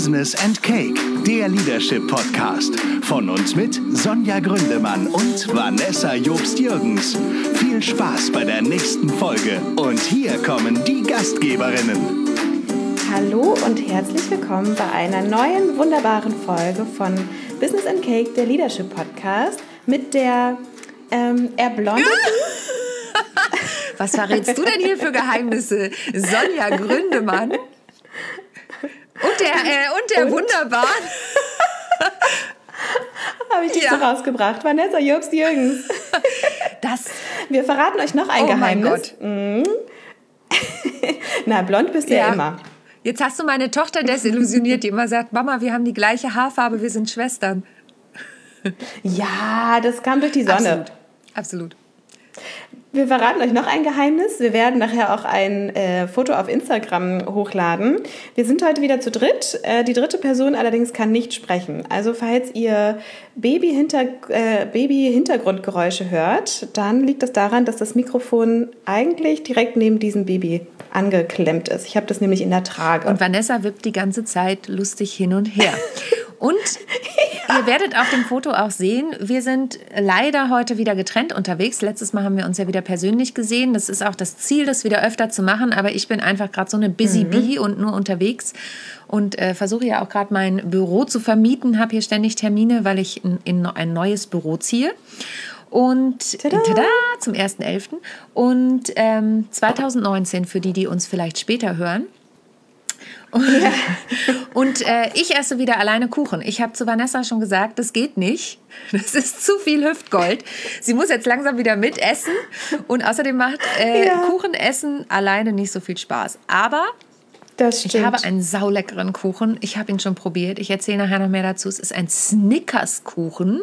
Business and Cake, der Leadership Podcast. Von uns mit Sonja Gründemann und Vanessa Jobst-Jürgens. Viel Spaß bei der nächsten Folge. Und hier kommen die Gastgeberinnen. Hallo und herzlich willkommen bei einer neuen wunderbaren Folge von Business and Cake, der Leadership Podcast, mit der ähm, erblondeten. Was verrätst du denn hier für Geheimnisse? Sonja Gründemann. Und der, äh, und der und? wunderbaren. Habe ich dich ja. so rausgebracht. Vanessa Jobst Jürgens. Das. Wir verraten euch noch ein oh Geheimnis. Mein Gott. Mhm. Na, blond bist du ja. ja immer. Jetzt hast du meine Tochter desillusioniert, die immer sagt, Mama, wir haben die gleiche Haarfarbe, wir sind Schwestern. Ja, das kam durch die Sonne. Absolut. Absolut. Wir verraten euch noch ein Geheimnis. Wir werden nachher auch ein äh, Foto auf Instagram hochladen. Wir sind heute wieder zu dritt. Äh, die dritte Person allerdings kann nicht sprechen. Also falls ihr Baby-Hintergrundgeräusche äh, Baby hört, dann liegt das daran, dass das Mikrofon eigentlich direkt neben diesem Baby angeklemmt ist. Ich habe das nämlich in der Trage. Und Vanessa wippt die ganze Zeit lustig hin und her. Und ihr werdet auf dem Foto auch sehen, wir sind leider heute wieder getrennt unterwegs. Letztes Mal haben wir uns ja wieder persönlich gesehen. Das ist auch das Ziel, das wieder öfter zu machen. Aber ich bin einfach gerade so eine Busy mhm. Bee und nur unterwegs und äh, versuche ja auch gerade mein Büro zu vermieten. Habe hier ständig Termine, weil ich in, in ein neues Büro ziehe. Und tada, tada zum 1.11. Und ähm, 2019, für die, die uns vielleicht später hören, und, ja. und äh, ich esse wieder alleine Kuchen. Ich habe zu Vanessa schon gesagt, das geht nicht. Das ist zu viel Hüftgold. Sie muss jetzt langsam wieder mitessen. Und außerdem macht äh, ja. Kuchen essen alleine nicht so viel Spaß. Aber ich habe einen sauleckeren Kuchen. Ich habe ihn schon probiert. Ich erzähle nachher noch mehr dazu. Es ist ein Snickers-Kuchen.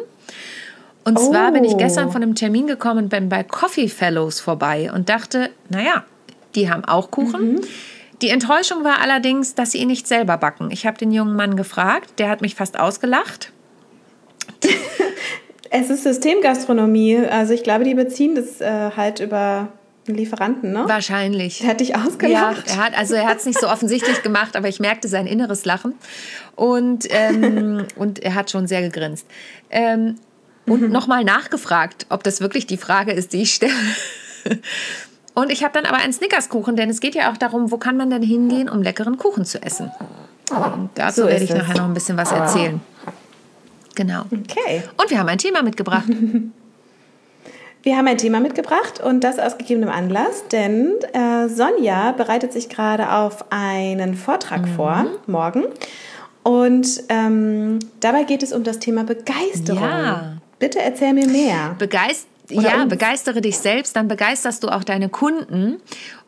Und oh. zwar bin ich gestern von einem Termin gekommen und bin bei Coffee Fellows vorbei und dachte, naja, die haben auch Kuchen. Mhm. Die Enttäuschung war allerdings, dass sie ihn nicht selber backen. Ich habe den jungen Mann gefragt, der hat mich fast ausgelacht. es ist Systemgastronomie. Also ich glaube, die beziehen das äh, halt über Lieferanten, ne? Wahrscheinlich. Der hat dich ausgelacht. Ja, er hat, also er hat es nicht so offensichtlich gemacht, aber ich merkte sein inneres Lachen. Und, ähm, und er hat schon sehr gegrinst. Ähm, und mhm. nochmal nachgefragt, ob das wirklich die Frage ist, die ich stelle. Und ich habe dann aber einen Snickerskuchen, denn es geht ja auch darum, wo kann man denn hingehen, um leckeren Kuchen zu essen. Und dazu so werde ich es. nachher noch ein bisschen was erzählen. Genau. Okay. Und wir haben ein Thema mitgebracht. Wir haben ein Thema mitgebracht und das aus gegebenem Anlass, denn äh, Sonja bereitet sich gerade auf einen Vortrag mhm. vor, morgen. Und ähm, dabei geht es um das Thema Begeisterung. Ja. Bitte erzähl mir mehr. Begeist ja, uns. begeistere dich selbst, dann begeisterst du auch deine Kunden.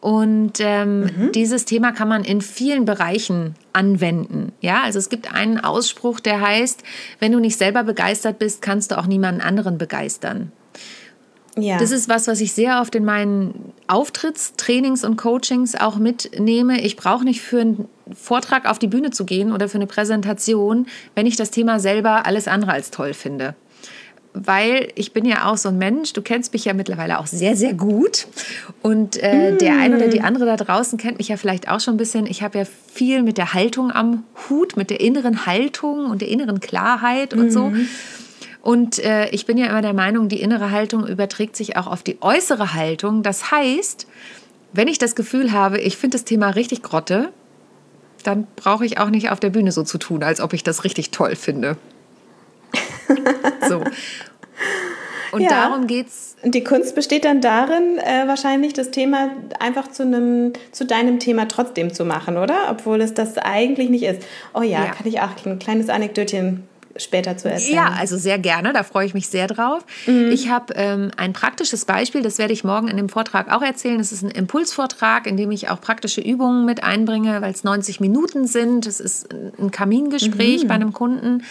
Und ähm, mhm. dieses Thema kann man in vielen Bereichen anwenden. Ja, also es gibt einen Ausspruch, der heißt, wenn du nicht selber begeistert bist, kannst du auch niemanden anderen begeistern. Ja. Das ist was, was ich sehr oft in meinen Auftrittstrainings und Coachings auch mitnehme. Ich brauche nicht für einen Vortrag auf die Bühne zu gehen oder für eine Präsentation, wenn ich das Thema selber alles andere als toll finde weil ich bin ja auch so ein Mensch, du kennst mich ja mittlerweile auch sehr, sehr gut. Und äh, mm. der eine oder die andere da draußen kennt mich ja vielleicht auch schon ein bisschen. Ich habe ja viel mit der Haltung am Hut, mit der inneren Haltung und der inneren Klarheit und mm. so. Und äh, ich bin ja immer der Meinung, die innere Haltung überträgt sich auch auf die äußere Haltung. Das heißt, wenn ich das Gefühl habe, ich finde das Thema richtig grotte, dann brauche ich auch nicht auf der Bühne so zu tun, als ob ich das richtig toll finde. So. Und ja. darum geht's. Und die Kunst besteht dann darin, äh, wahrscheinlich das Thema einfach zu einem, zu deinem Thema trotzdem zu machen, oder? Obwohl es das eigentlich nicht ist. Oh ja, ja. kann ich auch ein kleines Anekdötchen später zu erzählen. Ja, also sehr gerne, da freue ich mich sehr drauf. Mhm. Ich habe ähm, ein praktisches Beispiel, das werde ich morgen in dem Vortrag auch erzählen. Das ist ein Impulsvortrag, in dem ich auch praktische Übungen mit einbringe, weil es 90 Minuten sind. Das ist ein Kamingespräch mhm. bei einem Kunden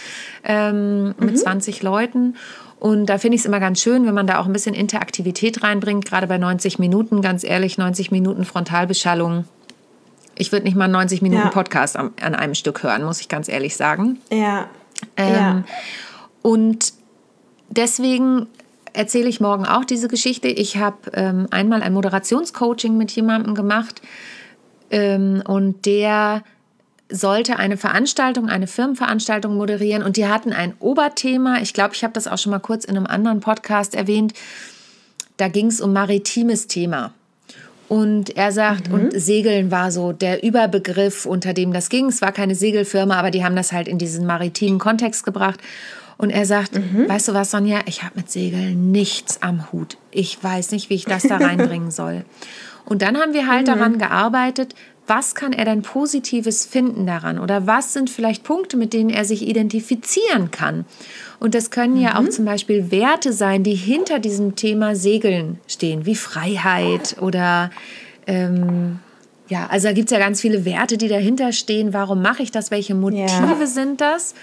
ähm, mhm. mit 20 Leuten. Und da finde ich es immer ganz schön, wenn man da auch ein bisschen Interaktivität reinbringt, gerade bei 90 Minuten, ganz ehrlich, 90 Minuten Frontalbeschallung. Ich würde nicht mal 90 Minuten ja. Podcast an einem Stück hören, muss ich ganz ehrlich sagen. Ja. Ähm, ja. Und deswegen erzähle ich morgen auch diese Geschichte. Ich habe ähm, einmal ein Moderationscoaching mit jemandem gemacht ähm, und der sollte eine Veranstaltung, eine Firmenveranstaltung moderieren und die hatten ein Oberthema. Ich glaube, ich habe das auch schon mal kurz in einem anderen Podcast erwähnt. Da ging es um maritimes Thema. Und er sagt, mhm. und Segeln war so der Überbegriff, unter dem das ging. Es war keine Segelfirma, aber die haben das halt in diesen maritimen Kontext gebracht. Und er sagt, mhm. weißt du was, Sonja, ich habe mit Segeln nichts am Hut. Ich weiß nicht, wie ich das da reinbringen soll. Und dann haben wir halt mhm. daran gearbeitet, was kann er denn Positives finden daran? Oder was sind vielleicht Punkte, mit denen er sich identifizieren kann? Und das können mhm. ja auch mhm. zum Beispiel Werte sein, die hinter diesem Thema Segeln stehen, wie Freiheit oder ähm, ja, also da gibt es ja ganz viele Werte, die dahinter stehen. Warum mache ich das? Welche Motive ja. sind das?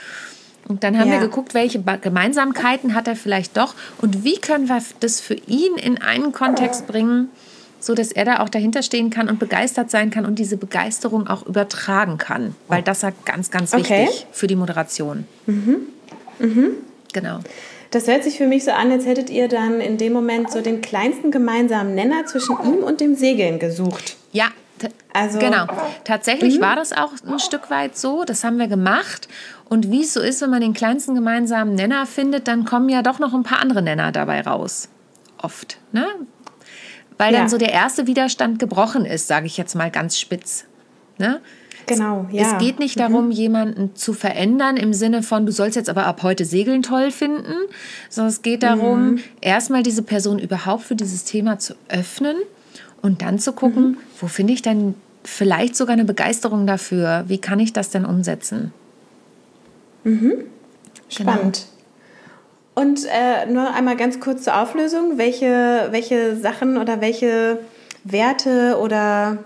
Und dann haben ja. wir geguckt, welche Gemeinsamkeiten hat er vielleicht doch und wie können wir das für ihn in einen Kontext bringen, so dass er da auch dahinter stehen kann und begeistert sein kann und diese Begeisterung auch übertragen kann, weil das ist ganz, ganz okay. wichtig für die Moderation. Mhm. Mhm. Genau. Das hört sich für mich so an, als hättet ihr dann in dem Moment so den kleinsten gemeinsamen Nenner zwischen ihm und dem Segeln gesucht. Ja, also, genau. Tatsächlich mhm. war das auch ein Stück weit so. Das haben wir gemacht. Und wie es so ist, wenn man den kleinsten gemeinsamen Nenner findet, dann kommen ja doch noch ein paar andere Nenner dabei raus. Oft. Ne? Weil ja. dann so der erste Widerstand gebrochen ist, sage ich jetzt mal ganz spitz. Ne? Genau, ja. Es geht nicht darum, mhm. jemanden zu verändern im Sinne von, du sollst jetzt aber ab heute Segeln toll finden, sondern es geht darum, mhm. erstmal diese Person überhaupt für dieses Thema zu öffnen und dann zu gucken, mhm. wo finde ich denn vielleicht sogar eine Begeisterung dafür? Wie kann ich das denn umsetzen? Mhm. Genau. Spannend. Genau. Und äh, nur einmal ganz kurz zur Auflösung. Welche, welche Sachen oder welche Werte oder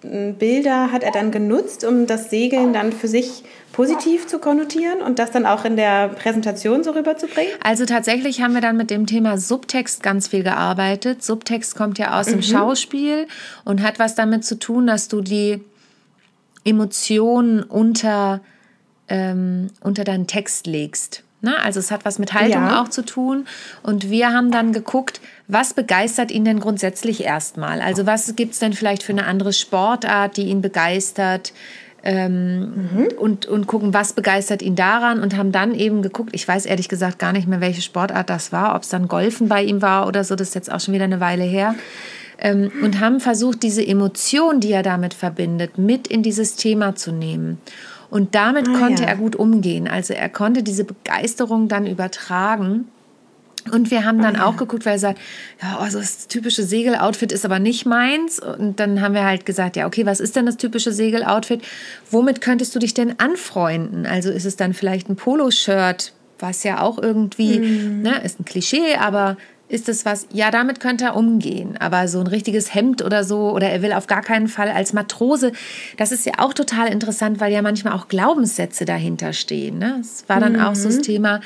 hm, Bilder hat er dann genutzt, um das Segeln dann für sich positiv zu konnotieren und das dann auch in der Präsentation so rüberzubringen? Also tatsächlich haben wir dann mit dem Thema Subtext ganz viel gearbeitet. Subtext kommt ja aus mhm. dem Schauspiel und hat was damit zu tun, dass du die Emotionen unter, ähm, unter deinen Text legst. Ne? Also es hat was mit Haltung ja. auch zu tun. Und wir haben dann geguckt, was begeistert ihn denn grundsätzlich erstmal? Also was gibt es denn vielleicht für eine andere Sportart, die ihn begeistert? Ähm, mhm. und, und gucken, was begeistert ihn daran und haben dann eben geguckt, ich weiß ehrlich gesagt gar nicht mehr, welche Sportart das war, ob es dann Golfen bei ihm war oder so, das ist jetzt auch schon wieder eine Weile her. Ähm, und haben versucht, diese Emotion, die er damit verbindet, mit in dieses Thema zu nehmen. Und damit ah, konnte ja. er gut umgehen. Also er konnte diese Begeisterung dann übertragen. Und wir haben dann oh, ja. auch geguckt, weil er sagt, ja, also das typische Segeloutfit ist aber nicht meins. Und dann haben wir halt gesagt, ja, okay, was ist denn das typische Segeloutfit? Womit könntest du dich denn anfreunden? Also ist es dann vielleicht ein Poloshirt, was ja auch irgendwie, mm. ne, ist ein Klischee, aber ist es was, ja, damit könnte er umgehen, aber so ein richtiges Hemd oder so, oder er will auf gar keinen Fall als Matrose, das ist ja auch total interessant, weil ja manchmal auch Glaubenssätze dahinter stehen. Ne? Es war dann mhm. auch so das mhm. Thema,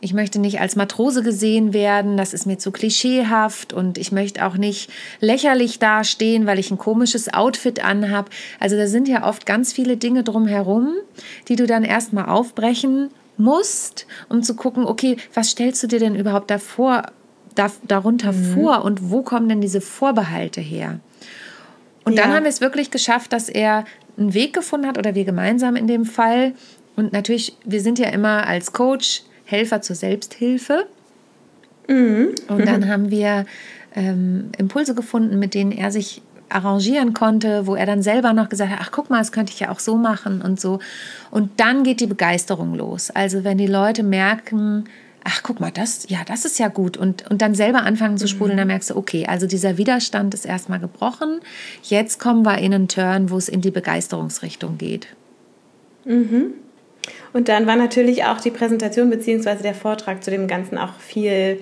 ich möchte nicht als Matrose gesehen werden, das ist mir zu klischeehaft und ich möchte auch nicht lächerlich dastehen, weil ich ein komisches Outfit anhab. Also da sind ja oft ganz viele Dinge drumherum, die du dann erstmal aufbrechen musst, um zu gucken, okay, was stellst du dir denn überhaupt davor da, darunter mhm. vor und wo kommen denn diese Vorbehalte her? Und ja. dann haben wir es wirklich geschafft, dass er einen Weg gefunden hat oder wir gemeinsam in dem Fall. Und natürlich, wir sind ja immer als Coach Helfer zur Selbsthilfe. Mhm. Und dann haben wir ähm, Impulse gefunden, mit denen er sich arrangieren konnte, wo er dann selber noch gesagt hat, ach guck mal, das könnte ich ja auch so machen und so. Und dann geht die Begeisterung los. Also wenn die Leute merken, ach guck mal, das, ja, das ist ja gut. Und, und dann selber anfangen zu sprudeln, mhm. dann merkst du, okay, also dieser Widerstand ist erstmal gebrochen. Jetzt kommen wir in einen Turn, wo es in die Begeisterungsrichtung geht. Mhm. Und dann war natürlich auch die Präsentation bzw. der Vortrag zu dem Ganzen auch viel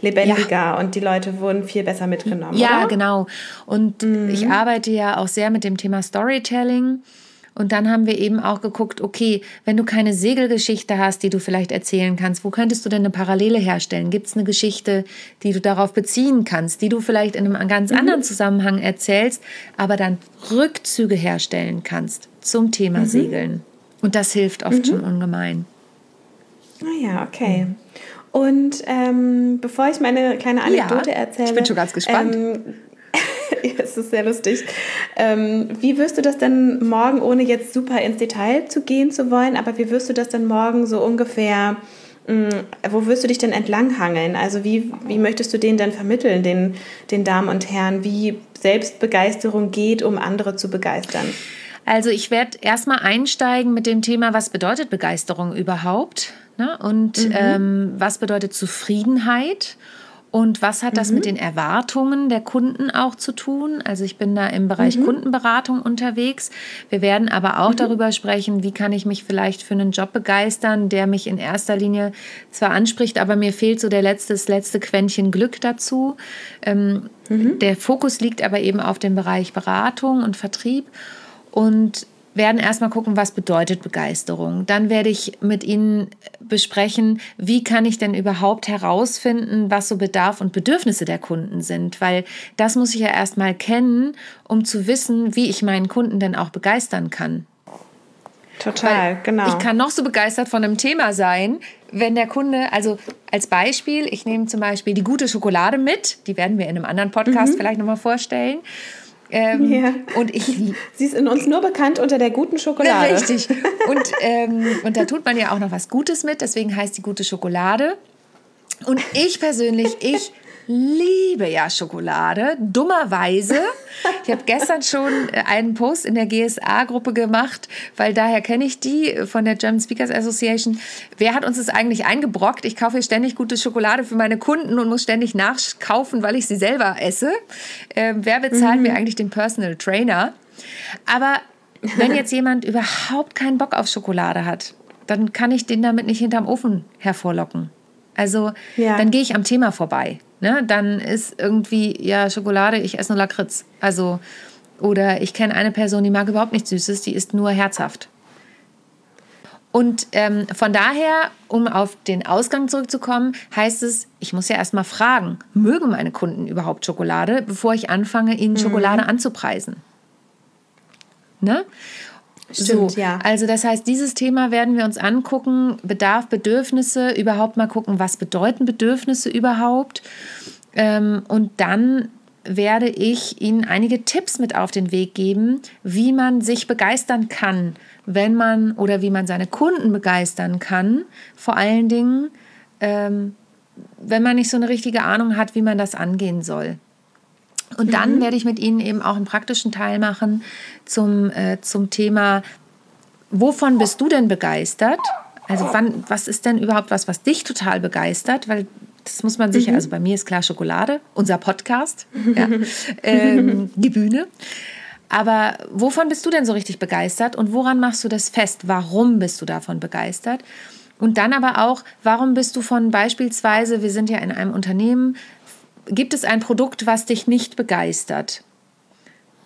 lebendiger ja. und die Leute wurden viel besser mitgenommen. Ja, oder? genau. Und mhm. ich arbeite ja auch sehr mit dem Thema Storytelling. Und dann haben wir eben auch geguckt, okay, wenn du keine Segelgeschichte hast, die du vielleicht erzählen kannst, wo könntest du denn eine Parallele herstellen? Gibt es eine Geschichte, die du darauf beziehen kannst, die du vielleicht in einem ganz mhm. anderen Zusammenhang erzählst, aber dann Rückzüge herstellen kannst zum Thema mhm. Segeln? Und das hilft oft mhm. schon ungemein. Ah ja, okay. Und ähm, bevor ich meine kleine Anekdote ja, erzähle. Ich bin schon ganz gespannt. Ähm, es ist sehr lustig. Ähm, wie wirst du das denn morgen, ohne jetzt super ins Detail zu gehen zu wollen, aber wie wirst du das denn morgen so ungefähr, mh, mm, wo wirst du dich denn entlanghangeln? Also wie, wie möchtest du denen denn vermitteln, den, den Damen und Herren, wie Selbstbegeisterung geht, um andere zu begeistern? Also ich werde erstmal einsteigen mit dem Thema, was bedeutet Begeisterung überhaupt? Ne? Und mhm. ähm, was bedeutet Zufriedenheit? Und was hat das mhm. mit den Erwartungen der Kunden auch zu tun? Also ich bin da im Bereich mhm. Kundenberatung unterwegs. Wir werden aber auch mhm. darüber sprechen, wie kann ich mich vielleicht für einen Job begeistern, der mich in erster Linie zwar anspricht, aber mir fehlt so der letzte, das letzte Quäntchen Glück dazu. Ähm, mhm. der Fokus liegt aber eben auf dem Bereich Beratung und Vertrieb. Und werden erstmal gucken, was bedeutet Begeisterung. Dann werde ich mit Ihnen besprechen, wie kann ich denn überhaupt herausfinden, was so Bedarf und Bedürfnisse der Kunden sind, weil das muss ich ja erstmal kennen, um zu wissen, wie ich meinen Kunden denn auch begeistern kann. Total, weil genau. Ich kann noch so begeistert von einem Thema sein, wenn der Kunde, also als Beispiel, ich nehme zum Beispiel die gute Schokolade mit, die werden wir in einem anderen Podcast mhm. vielleicht nochmal vorstellen. Ähm, ja. Und ich, Sie ist in uns nur bekannt unter der guten Schokolade. Richtig. Und, ähm, und da tut man ja auch noch was Gutes mit, deswegen heißt die gute Schokolade. Und ich persönlich, ich liebe ja Schokolade, dummerweise. Ich habe gestern schon äh, einen Post in der GSA-Gruppe gemacht, weil daher kenne ich die von der German Speakers Association. Wer hat uns das eigentlich eingebrockt? Ich kaufe ständig gute Schokolade für meine Kunden und muss ständig nachkaufen, weil ich sie selber esse. Äh, wer bezahlt mhm. mir eigentlich den Personal Trainer? Aber wenn jetzt jemand überhaupt keinen Bock auf Schokolade hat, dann kann ich den damit nicht hinterm Ofen hervorlocken. Also ja. dann gehe ich am Thema vorbei. Ne? Dann ist irgendwie, ja, Schokolade, ich esse nur Lakritz. Also, oder ich kenne eine Person, die mag überhaupt nichts Süßes, die isst nur herzhaft. Und ähm, von daher, um auf den Ausgang zurückzukommen, heißt es, ich muss ja erstmal fragen, mögen meine Kunden überhaupt Schokolade, bevor ich anfange, ihnen mhm. Schokolade anzupreisen. Ne? Stimmt, so, ja. Also das heißt, dieses Thema werden wir uns angucken, Bedarf, Bedürfnisse, überhaupt mal gucken, was bedeuten Bedürfnisse überhaupt. Ähm, und dann werde ich Ihnen einige Tipps mit auf den Weg geben, wie man sich begeistern kann, wenn man oder wie man seine Kunden begeistern kann. Vor allen Dingen, ähm, wenn man nicht so eine richtige Ahnung hat, wie man das angehen soll. Und dann mhm. werde ich mit Ihnen eben auch einen praktischen Teil machen zum, äh, zum Thema, wovon bist du denn begeistert? Also wann, was ist denn überhaupt was, was dich total begeistert? Weil das muss man sicher, mhm. also bei mir ist klar Schokolade, unser Podcast, ja, ähm, die Bühne. Aber wovon bist du denn so richtig begeistert und woran machst du das fest? Warum bist du davon begeistert? Und dann aber auch, warum bist du von beispielsweise, wir sind ja in einem Unternehmen, gibt es ein Produkt, was dich nicht begeistert?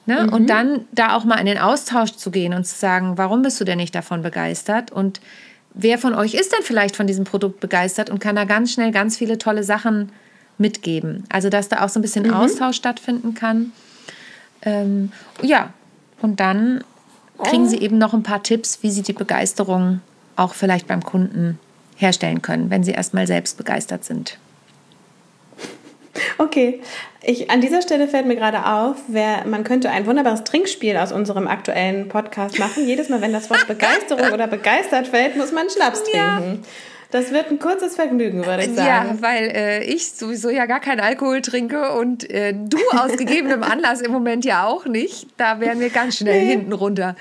Ne? Mhm. Und dann da auch mal in den Austausch zu gehen und zu sagen, warum bist du denn nicht davon begeistert? Und wer von euch ist denn vielleicht von diesem Produkt begeistert und kann da ganz schnell ganz viele tolle Sachen mitgeben? Also, dass da auch so ein bisschen mhm. Austausch stattfinden kann. Ähm, ja, und dann kriegen sie eben noch ein paar Tipps, wie sie die Begeisterung auch vielleicht beim Kunden herstellen können, wenn sie erstmal selbst begeistert sind. Okay, ich, an dieser Stelle fällt mir gerade auf, wer, man könnte ein wunderbares Trinkspiel aus unserem aktuellen Podcast machen. Jedes Mal, wenn das Wort Begeisterung oder begeistert fällt, muss man Schnaps trinken. Ja. Das wird ein kurzes Vergnügen, würde ich sagen. Ja, weil äh, ich sowieso ja gar keinen Alkohol trinke und äh, du aus gegebenem Anlass im Moment ja auch nicht. Da wären wir ganz schnell nee. hinten runter.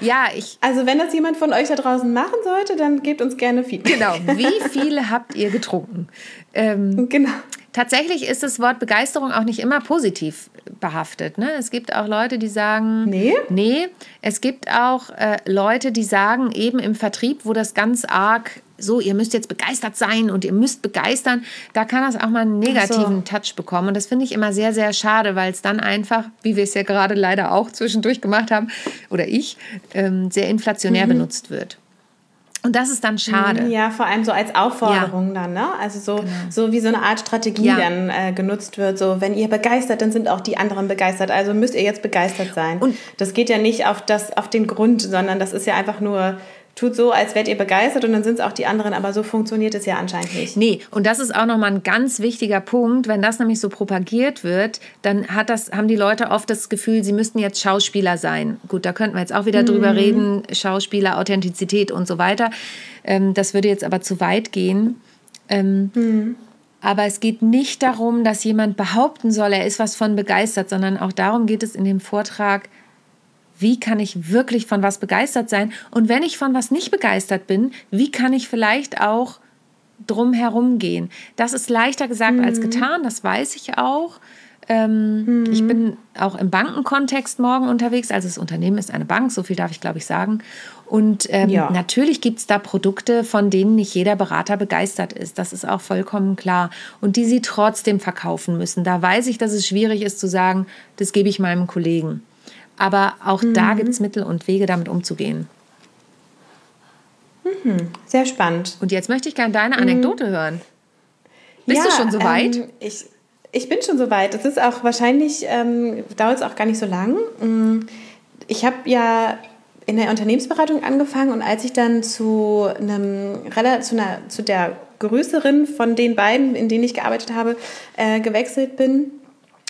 Ja, ich. Also, wenn das jemand von euch da draußen machen sollte, dann gebt uns gerne Feedback. Genau. Wie viele habt ihr getrunken? Ähm, genau. Tatsächlich ist das Wort Begeisterung auch nicht immer positiv behaftet. Ne? Es gibt auch Leute, die sagen, nee. Nee. Es gibt auch äh, Leute, die sagen, eben im Vertrieb, wo das ganz arg so, ihr müsst jetzt begeistert sein und ihr müsst begeistern, da kann das auch mal einen negativen so. Touch bekommen. Und das finde ich immer sehr, sehr schade, weil es dann einfach, wie wir es ja gerade leider auch zwischendurch gemacht haben, oder ich, ähm, sehr inflationär mhm. benutzt wird. Und das ist dann schade. Ja, vor allem so als Aufforderung ja. dann, ne? Also so, genau. so wie so eine Art Strategie ja. dann äh, genutzt wird. So, wenn ihr begeistert, dann sind auch die anderen begeistert. Also müsst ihr jetzt begeistert sein. Und das geht ja nicht auf, das, auf den Grund, sondern das ist ja einfach nur tut so, als wärt ihr begeistert und dann sind es auch die anderen, aber so funktioniert es ja anscheinend nicht. Nee, und das ist auch nochmal ein ganz wichtiger Punkt. Wenn das nämlich so propagiert wird, dann hat das, haben die Leute oft das Gefühl, sie müssten jetzt Schauspieler sein. Gut, da könnten wir jetzt auch wieder mhm. drüber reden, Schauspieler, Authentizität und so weiter. Ähm, das würde jetzt aber zu weit gehen. Ähm, mhm. Aber es geht nicht darum, dass jemand behaupten soll, er ist was von begeistert, sondern auch darum geht es in dem Vortrag, wie kann ich wirklich von was begeistert sein? Und wenn ich von was nicht begeistert bin, wie kann ich vielleicht auch drum herum gehen? Das ist leichter gesagt mhm. als getan, das weiß ich auch. Ähm, mhm. Ich bin auch im Bankenkontext morgen unterwegs. Also das Unternehmen ist eine Bank, so viel darf ich, glaube ich, sagen. Und ähm, ja. natürlich gibt es da Produkte, von denen nicht jeder Berater begeistert ist. Das ist auch vollkommen klar. Und die sie trotzdem verkaufen müssen. Da weiß ich, dass es schwierig ist zu sagen, das gebe ich meinem Kollegen. Aber auch mhm. da gibt es Mittel und Wege, damit umzugehen. Mhm. Sehr spannend. Und jetzt möchte ich gerne deine Anekdote mhm. hören. Bist ja, du schon so weit? Ähm, ich, ich bin schon so weit. Es ist auch wahrscheinlich, ähm, dauert es auch gar nicht so lang. Mm, ich habe ja in der Unternehmensberatung angefangen und als ich dann zu, einem, zu, einer, zu der größeren von den beiden, in denen ich gearbeitet habe, äh, gewechselt bin,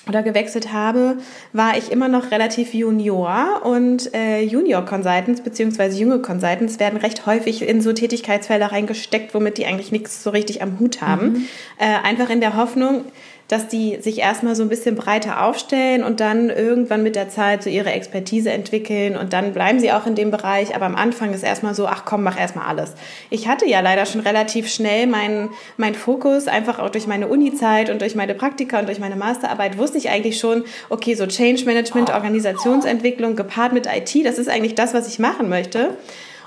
oder gewechselt habe, war ich immer noch relativ Junior und äh, Junior Consultants bzw. junge Consultants werden recht häufig in so Tätigkeitsfelder reingesteckt, womit die eigentlich nichts so richtig am Hut haben. Mhm. Äh, einfach in der Hoffnung, dass die sich erstmal so ein bisschen breiter aufstellen und dann irgendwann mit der Zeit so ihre Expertise entwickeln und dann bleiben sie auch in dem Bereich. Aber am Anfang ist erstmal so, ach komm, mach erstmal alles. Ich hatte ja leider schon relativ schnell meinen mein Fokus, einfach auch durch meine Uni-Zeit und durch meine Praktika und durch meine Masterarbeit wusste ich eigentlich schon, okay, so Change Management, Organisationsentwicklung gepaart mit IT, das ist eigentlich das, was ich machen möchte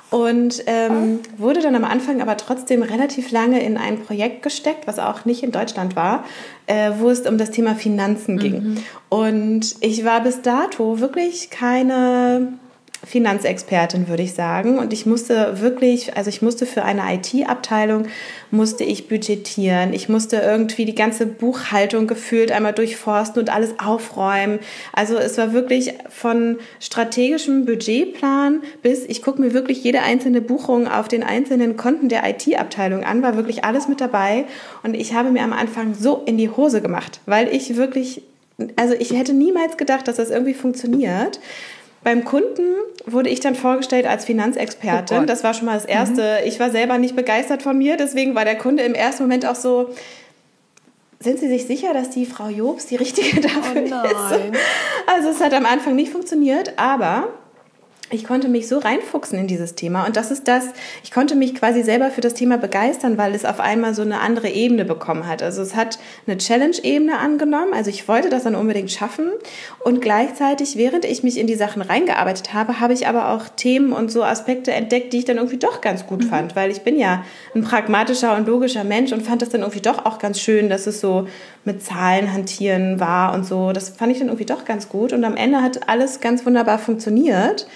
und ähm, wurde dann am Anfang aber trotzdem relativ lange in ein Projekt gesteckt, was auch nicht in Deutschland war, äh, wo es um das Thema Finanzen ging. Mhm. Und ich war bis dato wirklich keine Finanzexpertin, würde ich sagen. Und ich musste wirklich, also ich musste für eine IT-Abteilung, musste ich budgetieren. Ich musste irgendwie die ganze Buchhaltung gefühlt einmal durchforsten und alles aufräumen. Also es war wirklich von strategischem Budgetplan bis, ich gucke mir wirklich jede einzelne Buchung auf den einzelnen Konten der IT-Abteilung an, war wirklich alles mit dabei. Und ich habe mir am Anfang so in die Hose gemacht, weil ich wirklich, also ich hätte niemals gedacht, dass das irgendwie funktioniert. Beim Kunden wurde ich dann vorgestellt als Finanzexpertin. Oh das war schon mal das Erste. Mhm. Ich war selber nicht begeistert von mir, deswegen war der Kunde im ersten Moment auch so, sind Sie sich sicher, dass die Frau Jobs die richtige dafür oh ist? Also es hat am Anfang nicht funktioniert, aber ich konnte mich so reinfuchsen in dieses Thema und das ist das, ich konnte mich quasi selber für das Thema begeistern, weil es auf einmal so eine andere Ebene bekommen hat. Also es hat eine Challenge-Ebene angenommen, also ich wollte das dann unbedingt schaffen und gleichzeitig, während ich mich in die Sachen reingearbeitet habe, habe ich aber auch Themen und so Aspekte entdeckt, die ich dann irgendwie doch ganz gut mhm. fand, weil ich bin ja ein pragmatischer und logischer Mensch und fand das dann irgendwie doch auch ganz schön, dass es so mit Zahlen hantieren war und so. Das fand ich dann irgendwie doch ganz gut und am Ende hat alles ganz wunderbar funktioniert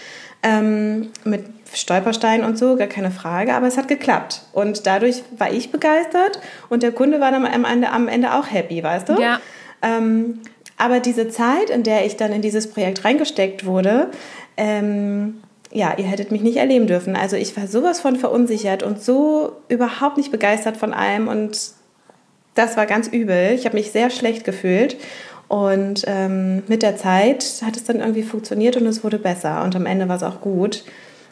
ähm, mit Stolpersteinen und so, gar keine Frage, aber es hat geklappt. Und dadurch war ich begeistert und der Kunde war dann am Ende, am Ende auch happy, weißt du? Ja. Ähm, aber diese Zeit, in der ich dann in dieses Projekt reingesteckt wurde, ähm, ja, ihr hättet mich nicht erleben dürfen. Also ich war sowas von verunsichert und so überhaupt nicht begeistert von allem und das war ganz übel. Ich habe mich sehr schlecht gefühlt und ähm, mit der Zeit hat es dann irgendwie funktioniert und es wurde besser. Und am Ende war es auch gut.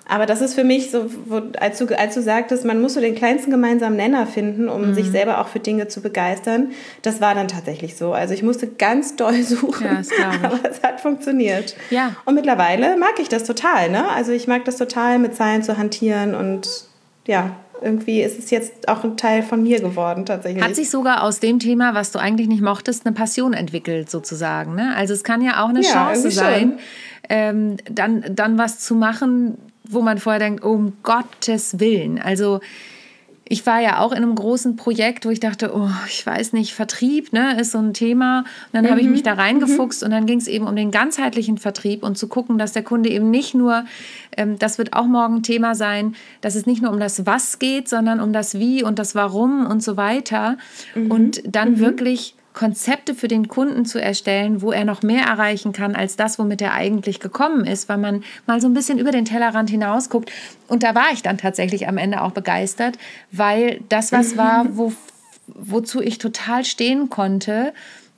Aber das ist für mich so, wo, als, du, als du sagtest, man muss so den kleinsten gemeinsamen Nenner finden, um mhm. sich selber auch für Dinge zu begeistern. Das war dann tatsächlich so. Also ich musste ganz doll suchen, ja, aber es hat funktioniert. Ja. Und mittlerweile mag ich das total. Ne? Also ich mag das total, mit Zahlen zu hantieren und ja, irgendwie ist es jetzt auch ein Teil von mir geworden tatsächlich. Hat sich sogar aus dem Thema, was du eigentlich nicht mochtest, eine Passion entwickelt sozusagen. Ne? Also es kann ja auch eine ja, Chance sein, ähm, dann, dann was zu machen, wo man vorher denkt, um Gottes Willen. Also ich war ja auch in einem großen Projekt, wo ich dachte, oh, ich weiß nicht, Vertrieb ne, ist so ein Thema. Und dann mhm. habe ich mich da reingefuchst mhm. und dann ging es eben um den ganzheitlichen Vertrieb und zu gucken, dass der Kunde eben nicht nur, ähm, das wird auch morgen Thema sein, dass es nicht nur um das Was geht, sondern um das Wie und das Warum und so weiter. Mhm. Und dann mhm. wirklich Konzepte für den Kunden zu erstellen, wo er noch mehr erreichen kann als das, womit er eigentlich gekommen ist, weil man mal so ein bisschen über den Tellerrand hinaus guckt. Und da war ich dann tatsächlich am Ende auch begeistert, weil das was war, wo, wozu ich total stehen konnte.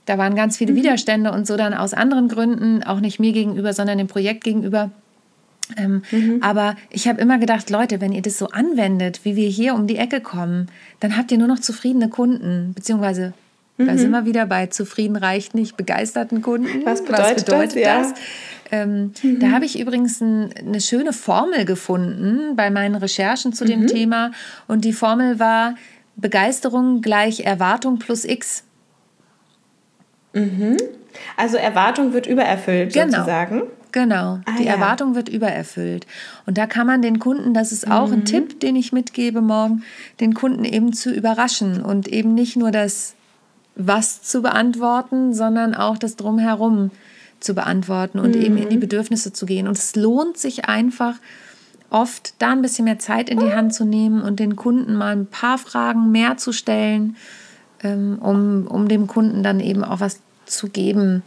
Da waren ganz viele mhm. Widerstände und so dann aus anderen Gründen, auch nicht mir gegenüber, sondern dem Projekt gegenüber. Ähm, mhm. Aber ich habe immer gedacht, Leute, wenn ihr das so anwendet, wie wir hier um die Ecke kommen, dann habt ihr nur noch zufriedene Kunden, beziehungsweise Mhm. Da sind wir wieder bei zufrieden reicht nicht, begeisterten Kunden. Was bedeutet, Was bedeutet das? das? Ähm, mhm. Da habe ich übrigens ein, eine schöne Formel gefunden bei meinen Recherchen zu mhm. dem Thema. Und die Formel war Begeisterung gleich Erwartung plus X. Mhm. Also Erwartung wird übererfüllt genau. sozusagen. Genau, ah, die ja. Erwartung wird übererfüllt. Und da kann man den Kunden, das ist auch mhm. ein Tipp, den ich mitgebe morgen, den Kunden eben zu überraschen und eben nicht nur das was zu beantworten, sondern auch das Drumherum zu beantworten und mhm. eben in die mhm. Bedürfnisse zu gehen. Und es lohnt sich einfach oft, da ein bisschen mehr Zeit in die Hand zu nehmen und den Kunden mal ein paar Fragen mehr zu stellen, ähm, um, um dem Kunden dann eben auch was zu geben,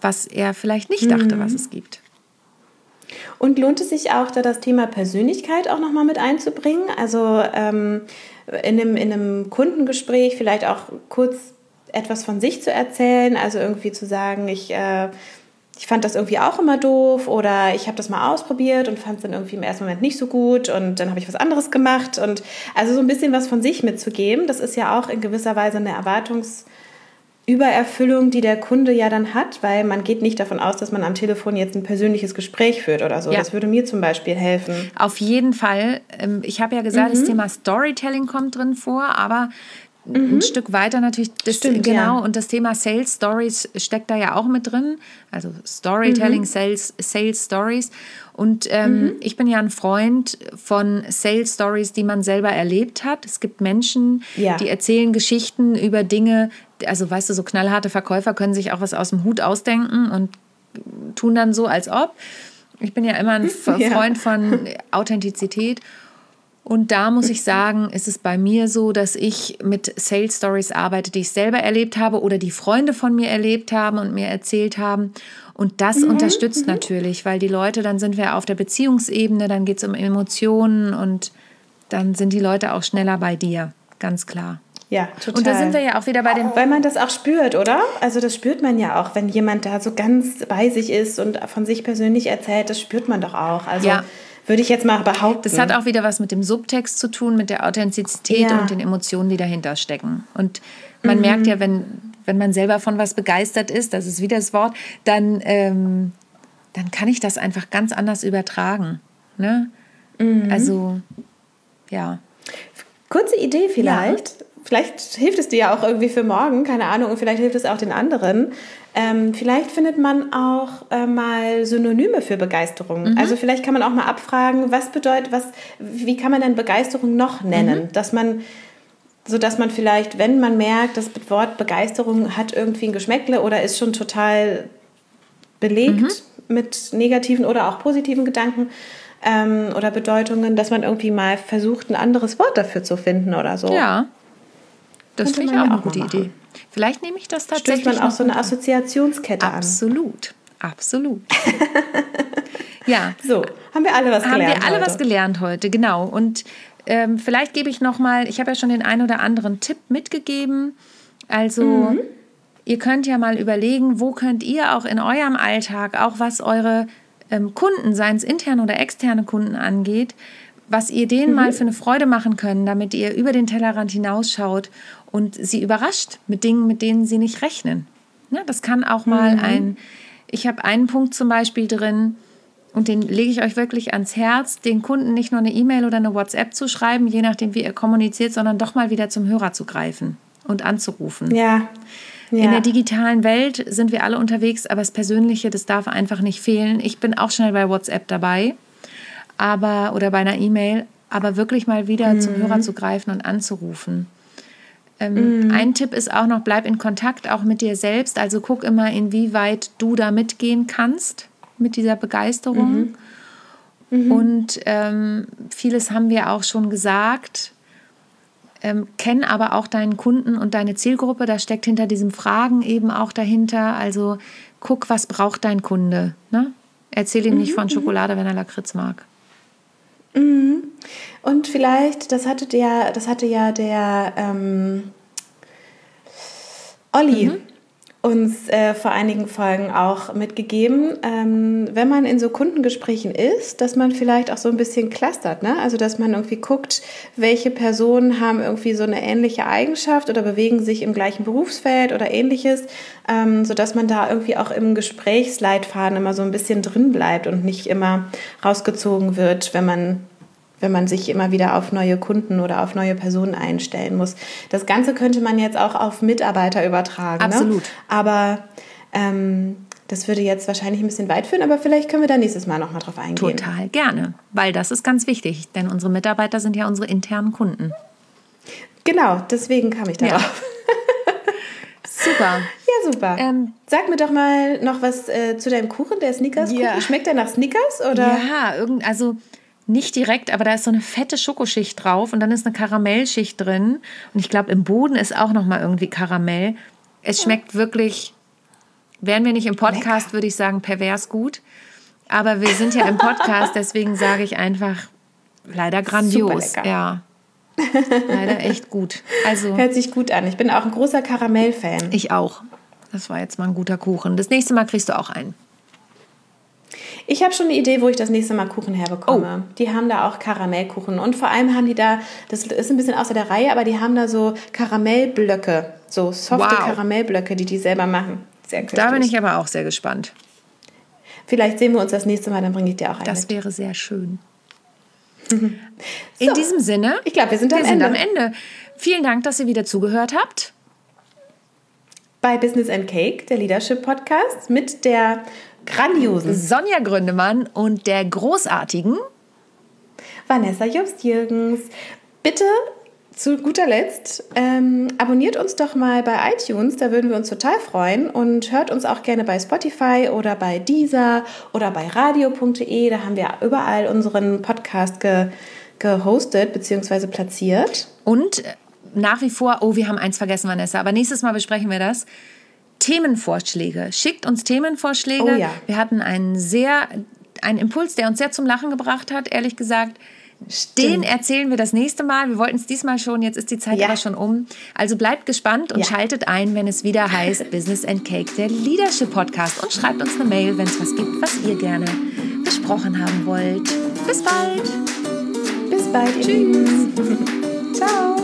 was er vielleicht nicht dachte, mhm. was es gibt. Und lohnt es sich auch, da das Thema Persönlichkeit auch nochmal mit einzubringen? Also ähm, in, einem, in einem Kundengespräch vielleicht auch kurz etwas von sich zu erzählen, also irgendwie zu sagen, ich, äh, ich fand das irgendwie auch immer doof oder ich habe das mal ausprobiert und fand es dann irgendwie im ersten Moment nicht so gut und dann habe ich was anderes gemacht und also so ein bisschen was von sich mitzugeben, das ist ja auch in gewisser Weise eine Erwartungsübererfüllung, die der Kunde ja dann hat, weil man geht nicht davon aus, dass man am Telefon jetzt ein persönliches Gespräch führt oder so. Ja. Das würde mir zum Beispiel helfen. Auf jeden Fall. Ähm, ich habe ja gesagt, mhm. das Thema Storytelling kommt drin vor, aber Mhm. Ein Stück weiter natürlich, das, Stimmt, genau, ja. und das Thema Sales Stories steckt da ja auch mit drin. Also Storytelling, mhm. Sales, Sales Stories. Und ähm, mhm. ich bin ja ein Freund von Sales Stories, die man selber erlebt hat. Es gibt Menschen, ja. die erzählen Geschichten über Dinge, also weißt du, so knallharte Verkäufer können sich auch was aus dem Hut ausdenken und tun dann so, als ob. Ich bin ja immer ein Freund ja. von Authentizität. Und da muss ich sagen, ist es bei mir so, dass ich mit Sales Stories arbeite, die ich selber erlebt habe oder die Freunde von mir erlebt haben und mir erzählt haben. Und das mhm. unterstützt mhm. natürlich, weil die Leute, dann sind wir auf der Beziehungsebene, dann geht es um Emotionen und dann sind die Leute auch schneller bei dir, ganz klar. Ja, total. Und da sind wir ja auch wieder bei den. Weil man das auch spürt, oder? Also, das spürt man ja auch, wenn jemand da so ganz bei sich ist und von sich persönlich erzählt, das spürt man doch auch. Also, ja würde ich jetzt mal behaupten. Das hat auch wieder was mit dem Subtext zu tun, mit der Authentizität ja. und den Emotionen, die dahinter stecken. Und man mhm. merkt ja, wenn, wenn man selber von was begeistert ist, das ist wieder das Wort, dann, ähm, dann kann ich das einfach ganz anders übertragen. Ne? Mhm. Also, ja. Kurze Idee vielleicht. Ja. Vielleicht hilft es dir ja auch irgendwie für morgen, keine Ahnung, und vielleicht hilft es auch den anderen. Ähm, vielleicht findet man auch äh, mal Synonyme für Begeisterung. Mhm. Also vielleicht kann man auch mal abfragen, was bedeutet, was, wie kann man denn Begeisterung noch nennen? Mhm. Dass man, so dass man vielleicht, wenn man merkt, das Wort Begeisterung hat irgendwie ein Geschmäckle oder ist schon total belegt mhm. mit negativen oder auch positiven Gedanken ähm, oder Bedeutungen, dass man irgendwie mal versucht, ein anderes Wort dafür zu finden oder so. Ja, das finde ich auch eine gute Idee. Vielleicht nehme ich das tatsächlich. Stößt man auch so eine Assoziationskette absolut, an. Absolut, absolut. ja. So, haben wir alle was gelernt. Haben wir alle heute. was gelernt heute, genau. Und ähm, vielleicht gebe ich noch mal, ich habe ja schon den einen oder anderen Tipp mitgegeben. Also mhm. ihr könnt ja mal überlegen, wo könnt ihr auch in eurem Alltag, auch was eure ähm, Kunden, seien es interne oder externe Kunden angeht, was ihr denen mhm. mal für eine Freude machen könnt, damit ihr über den Tellerrand hinausschaut und sie überrascht mit Dingen, mit denen sie nicht rechnen. Ja, das kann auch mal mhm. ein, ich habe einen Punkt zum Beispiel drin, und den lege ich euch wirklich ans Herz, den Kunden nicht nur eine E-Mail oder eine WhatsApp zu schreiben, je nachdem, wie ihr kommuniziert, sondern doch mal wieder zum Hörer zu greifen und anzurufen. Ja. ja. In der digitalen Welt sind wir alle unterwegs, aber das Persönliche, das darf einfach nicht fehlen. Ich bin auch schnell bei WhatsApp dabei, aber oder bei einer E-Mail, aber wirklich mal wieder mhm. zum Hörer zu greifen und anzurufen. Ähm, mm. Ein Tipp ist auch noch, bleib in Kontakt auch mit dir selbst. Also guck immer, inwieweit du da mitgehen kannst mit dieser Begeisterung. Mhm. Mhm. Und ähm, vieles haben wir auch schon gesagt. ähm, kenn aber auch deinen Kunden und deine Zielgruppe. Da steckt hinter diesen Fragen eben auch dahinter. Also guck, was braucht dein Kunde. Ne? Erzähl ihm nicht von Schokolade, wenn er Lakritz mag. Und vielleicht, das hatte der, das hatte ja der ähm, Olli uns äh, vor einigen Folgen auch mitgegeben, ähm, wenn man in so Kundengesprächen ist, dass man vielleicht auch so ein bisschen clustert, ne? Also dass man irgendwie guckt, welche Personen haben irgendwie so eine ähnliche Eigenschaft oder bewegen sich im gleichen Berufsfeld oder ähnliches, ähm, sodass man da irgendwie auch im Gesprächsleitfaden immer so ein bisschen drin bleibt und nicht immer rausgezogen wird, wenn man wenn man sich immer wieder auf neue Kunden oder auf neue Personen einstellen muss. Das Ganze könnte man jetzt auch auf Mitarbeiter übertragen. Absolut. Ne? Aber ähm, das würde jetzt wahrscheinlich ein bisschen weit führen, aber vielleicht können wir da nächstes Mal nochmal drauf eingehen. Total gerne, weil das ist ganz wichtig, denn unsere Mitarbeiter sind ja unsere internen Kunden. Genau, deswegen kam ich darauf. Super. Ja, super. Ähm, Sag mir doch mal noch was äh, zu deinem Kuchen, der Snickers-Kuchen. Ja. Schmeckt der nach Snickers oder? Ja, irgend, also nicht direkt, aber da ist so eine fette Schokoschicht drauf und dann ist eine Karamellschicht drin. Und ich glaube, im Boden ist auch noch mal irgendwie Karamell. Es schmeckt wirklich, wären wir nicht im Podcast, würde ich sagen, pervers gut. Aber wir sind ja im Podcast, deswegen sage ich einfach, leider grandios. Ja. Leider echt gut. Also, Hört sich gut an. Ich bin auch ein großer Karamell-Fan. ich auch. Das war jetzt mal ein guter Kuchen. Das nächste Mal kriegst du auch einen. Ich habe schon eine Idee, wo ich das nächste Mal Kuchen herbekomme. Oh. Die haben da auch Karamellkuchen. Und vor allem haben die da, das ist ein bisschen außer der Reihe, aber die haben da so Karamellblöcke. So softe Wow. Karamellblöcke, die die selber machen. Sehr köstlich. Da bin ich aber auch sehr gespannt. Vielleicht sehen wir uns das nächste Mal, dann bringe ich dir auch einen Das mit. wäre sehr schön. In So. diesem Sinne, Ich glaube, wir sind am wir sind Ende. am Ende. Vielen Dank, dass ihr wieder zugehört habt. Bei Business and Cake, der Leadership Podcast, mit der grandiosen Sonja Gründemann und der großartigen. Vanessa Jobst-Jürgens. Bitte zu guter Letzt ähm, abonniert uns doch mal bei iTunes, da würden wir uns total freuen und hört uns auch gerne bei Spotify oder bei Deezer oder bei radio.de, da haben wir überall unseren Podcast ge gehostet bzw. platziert. Und äh, nach wie vor, oh, wir haben eins vergessen, Vanessa, aber nächstes Mal besprechen wir das. Themenvorschläge. Schickt uns Themenvorschläge. Oh ja. Wir hatten einen sehr, einen Impuls, der uns sehr zum Lachen gebracht hat, ehrlich gesagt. Den erzählen wir das nächste Mal. Wir wollten es diesmal schon, jetzt ist die Zeit Ja. aber schon um. Also bleibt gespannt und Ja. schaltet ein, wenn es wieder heißt Business and Cake, der Leadership Podcast. Und schreibt uns eine Mail, wenn es was gibt, was ihr gerne besprochen haben wollt. Bis bald! Bis bald. Tschüss. Ciao.